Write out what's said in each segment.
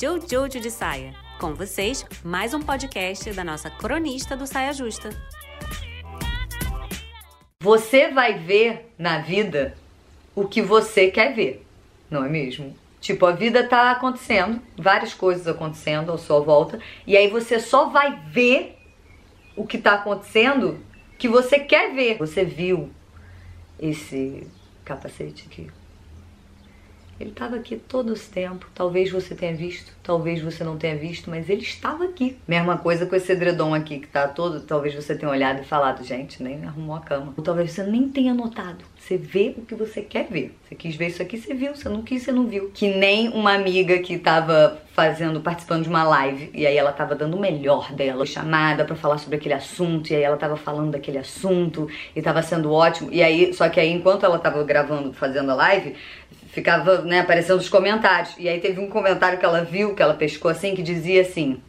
Jojo de Saia. Com vocês, mais um podcast da nossa cronista do Saia Justa. Você vai ver na vida o que você quer ver, não é mesmo? Tipo, a vida tá acontecendo, várias coisas acontecendo à sua volta, e aí você só vai ver o que tá acontecendo que você quer ver. Você viu esse capacete aqui? Ele estava aqui todo esse tempo. Talvez você tenha visto, talvez você não tenha visto, mas ele estava aqui. Mesma coisa com esse edredom aqui que tá todo. Talvez você tenha olhado e falado, gente, nem arrumou a cama. Ou talvez você nem tenha notado. Você vê o que você quer ver. Você quis ver isso aqui, você viu. Você não quis, você não viu. Que nem uma amiga que tava fazendo, participando de uma live, e aí ela tava dando o melhor dela, chamada para falar sobre aquele assunto, e aí ela tava falando daquele assunto, e tava sendo ótimo. E aí, só que aí enquanto ela tava gravando, fazendo a live, ficava, né, aparecendo os comentários. E aí teve um comentário que ela viu, que ela pescou assim, que dizia assim: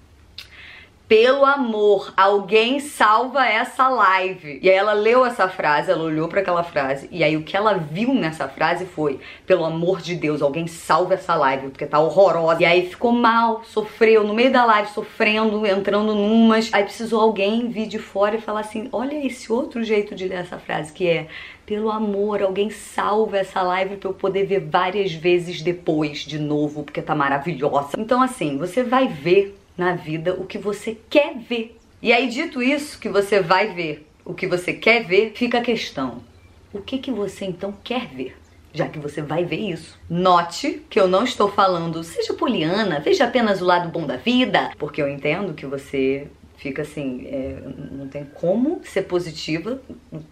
pelo amor, alguém salva essa live. E aí ela leu essa frase, ela olhou para aquela frase, e aí o que ela viu nessa frase foi: pelo amor de Deus, alguém salva essa live, porque tá horrorosa. E aí ficou mal, sofreu, no meio da live, sofrendo, entrando numas. Aí precisou alguém vir de fora e falar assim: olha esse outro jeito de ler essa frase, que é: pelo amor, alguém salva essa live para eu poder ver várias vezes depois de novo, porque tá maravilhosa. Então, assim, você vai ver na vida o que você quer ver. E aí, dito isso, que você vai ver o que você quer ver, fica a questão: o que, que você então quer ver? Já que você vai ver isso. Note que eu não estou falando, seja poliana, veja apenas o lado bom da vida, porque eu entendo que você fica assim, é, não tem como ser positiva,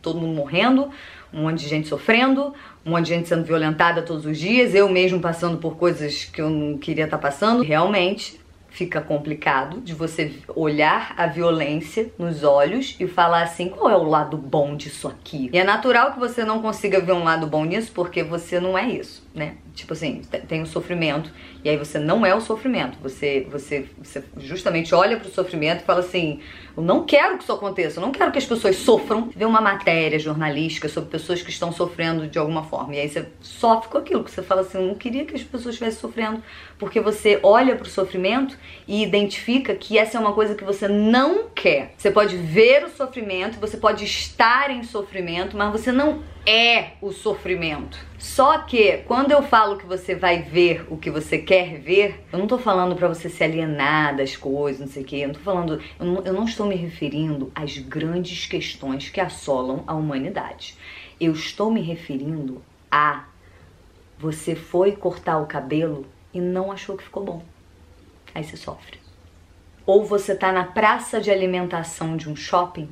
todo mundo morrendo, um monte de gente sofrendo, um monte de gente sendo violentada todos os dias, eu mesmo passando por coisas que eu não queria estar passando. Realmente, fica complicado de você olhar a violência nos olhos e falar assim: qual é o lado bom disso aqui? E é natural que você não consiga ver um lado bom nisso porque você não é isso, né? Tipo assim, tem o sofrimento e aí você não é o sofrimento. Você, você, você justamente olha para o sofrimento e fala assim: eu não quero que isso aconteça, eu não quero que as pessoas sofram. Vê uma matéria jornalística sobre pessoas que estão sofrendo de alguma forma e aí você sofre com aquilo que você fala assim: eu não queria que as pessoas estivessem sofrendo, porque você olha para o sofrimento e identifica que essa é uma coisa que você não quer. Você pode ver o sofrimento, você pode estar em sofrimento, mas você não é o sofrimento. Só que quando eu falo que você vai ver o que você quer ver, eu não tô falando para você se alienar das coisas, não sei o que. Eu não tô falando, eu não, eu não estou me referindo às grandes questões que assolam a humanidade. Eu estou me referindo a você foi cortar o cabelo e não achou que ficou bom. Aí você sofre. Ou você tá na praça de alimentação de um shopping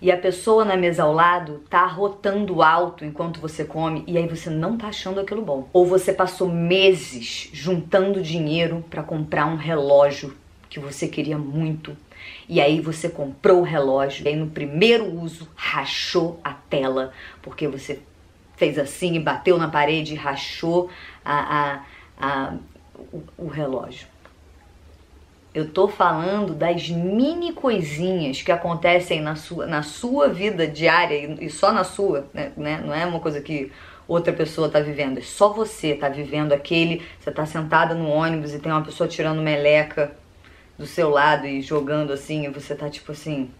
e a pessoa na mesa ao lado tá rotando alto enquanto você come e aí você não tá achando aquilo bom. Ou você passou meses juntando dinheiro para comprar um relógio que você queria muito. E aí você comprou o relógio e aí no primeiro uso rachou a tela porque você fez assim e bateu na parede e rachou a, a, a o, o relógio. Eu tô falando das mini coisinhas que acontecem na sua, na sua vida diária e só na sua, né? né? Não é uma coisa que outra pessoa tá vivendo, é só você tá vivendo aquele. Você tá sentada no ônibus e tem uma pessoa tirando meleca do seu lado e jogando assim, e você tá tipo assim.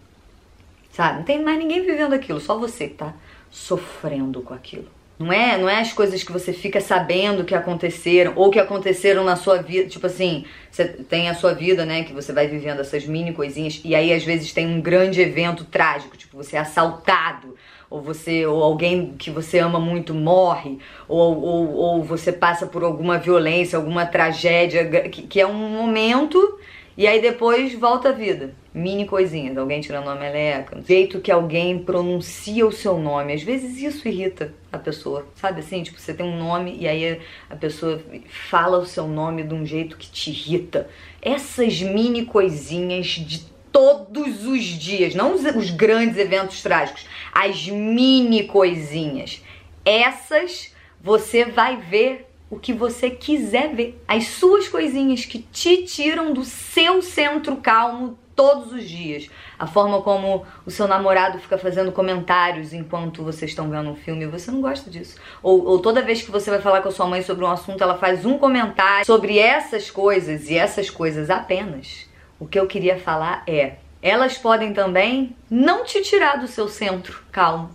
Sabe? Não tem mais ninguém vivendo aquilo, só você que tá sofrendo com aquilo. Não é, não é as coisas que você fica sabendo que aconteceram ou que aconteceram na sua vida. Tipo assim, você tem a sua vida, né? Que você vai vivendo essas mini coisinhas e aí às vezes tem um grande evento trágico, tipo você é assaltado ou você ou alguém que você ama muito morre ou, ou, ou você passa por alguma violência, alguma tragédia que, que é um momento e aí depois volta a vida. Mini coisinhas, alguém tirando uma meleca, jeito que alguém pronuncia o seu nome. Às vezes isso irrita a pessoa, sabe assim? Tipo, você tem um nome e aí a pessoa fala o seu nome de um jeito que te irrita. Essas mini coisinhas de todos os dias, não os, os grandes eventos trágicos, as mini coisinhas. Essas você vai ver o que você quiser ver. As suas coisinhas que te tiram do seu centro calmo todos os dias. A forma como o seu namorado fica fazendo comentários enquanto vocês estão vendo um filme, você não gosta disso. Ou, ou toda vez que você vai falar com a sua mãe sobre um assunto, ela faz um comentário sobre essas coisas e essas coisas apenas. O que eu queria falar é: elas podem também não te tirar do seu centro calmo,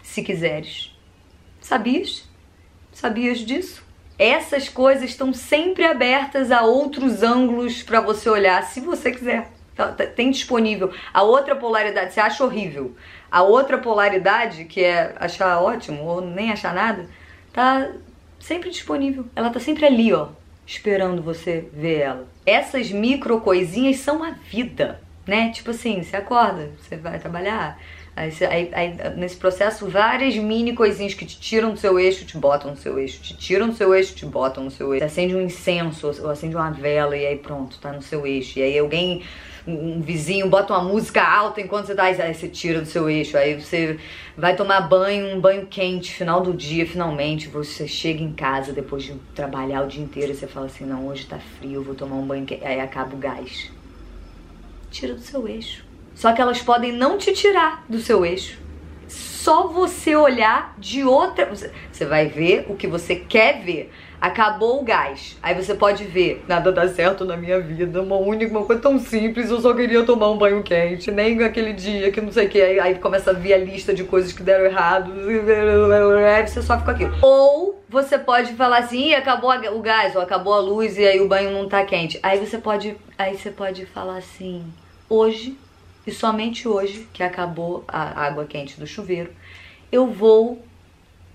se quiseres. Sabias? Sabias disso? Essas coisas estão sempre abertas a outros ângulos para você olhar, se você quiser. Tá, tá, tem disponível. A outra polaridade, você acha horrível. A outra polaridade, que é achar ótimo ou nem achar nada, tá sempre disponível. Ela tá sempre ali, ó, esperando você ver ela. Essas micro coisinhas são a vida, né? Tipo assim, você acorda, você vai trabalhar, Aí, aí, aí, nesse processo, várias mini coisinhas que te tiram do seu eixo, te botam no seu eixo, te tiram do seu eixo, te botam no seu eixo. Você acende um incenso, ou acende uma vela e aí pronto, tá no seu eixo. E aí alguém, um vizinho, bota uma música alta enquanto você tá aí, você tira do seu eixo. Aí você vai tomar banho, um banho quente, final do dia, finalmente. Você chega em casa depois de trabalhar o dia inteiro e você fala assim: não, hoje tá frio, vou tomar um banho quente. Aí acaba o gás. Tira do seu eixo. Só que elas podem não te tirar do seu eixo. Só você olhar de outra. Você vai ver o que você quer ver. Acabou o gás. Aí você pode ver. Nada dá certo na minha vida. Uma única uma coisa tão simples. Eu só queria tomar um banho quente. Nem aquele dia que não sei o que. Aí começa a vir a lista de coisas que deram errado. Você sofre com aquilo. Ou você pode falar assim, acabou o gás, ou acabou a luz e aí o banho não tá quente. Aí você pode. Aí você pode falar assim. Hoje e somente hoje, que acabou a água quente do chuveiro, eu vou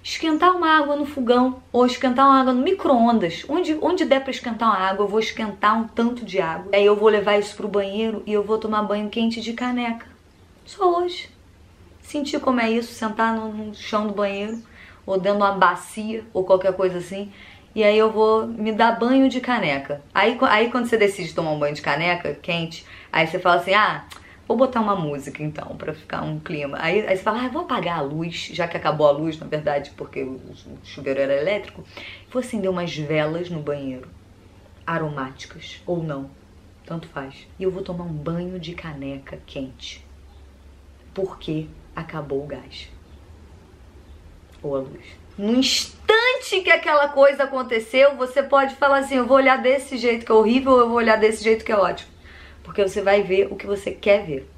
esquentar uma água no fogão ou esquentar uma água no micro-ondas. Onde, onde der para esquentar uma água, eu vou esquentar um tanto de água. Aí eu vou levar isso pro banheiro e eu vou tomar banho quente de caneca. Só hoje. Sentir como é isso, sentar no, no chão do banheiro ou dentro de uma bacia ou qualquer coisa assim. E aí eu vou me dar banho de caneca. Aí, aí quando você decide tomar um banho de caneca quente, aí você fala assim: ah, Vou botar uma música então, para ficar um clima. Aí, aí você fala, ah, vou apagar a luz, já que acabou a luz, na verdade, porque o chuveiro era elétrico. Vou acender umas velas no banheiro, aromáticas ou não, tanto faz. E eu vou tomar um banho de caneca quente, porque acabou o gás ou a luz. No instante que aquela coisa aconteceu, você pode falar assim: eu vou olhar desse jeito que é horrível, ou eu vou olhar desse jeito que é ótimo porque você vai ver o que você quer ver.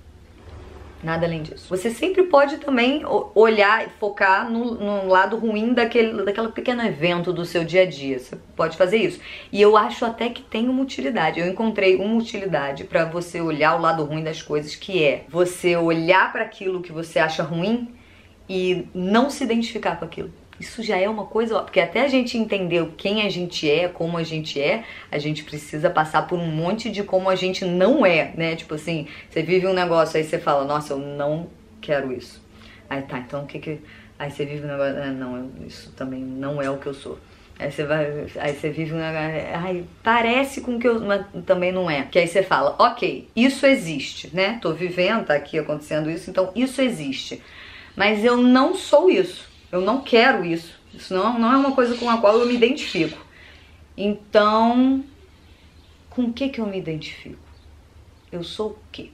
Nada além disso. Você sempre pode também olhar e focar no, no, lado ruim daquele, daquele pequeno evento do seu dia a dia. Você pode fazer isso. E eu acho até que tem uma utilidade. Eu encontrei uma utilidade para você olhar o lado ruim das coisas, que é você olhar para aquilo que você acha ruim e não se identificar com aquilo. Isso já é uma coisa, porque até a gente entender quem a gente é, como a gente é, a gente precisa passar por um monte de como a gente não é, né? Tipo assim, você vive um negócio aí você fala, nossa, eu não quero isso. Aí tá, então o que que. Aí você vive um negócio, ah, não, isso também não é o que eu sou. Aí você vai, aí você vive um negócio, ai, parece com que eu, mas também não é. Que aí você fala, ok, isso existe, né? Tô vivendo, tá aqui acontecendo isso, então isso existe. Mas eu não sou isso. Eu não quero isso. Isso não, não é uma coisa com a qual eu me identifico. Então, com o que que eu me identifico? Eu sou o quê?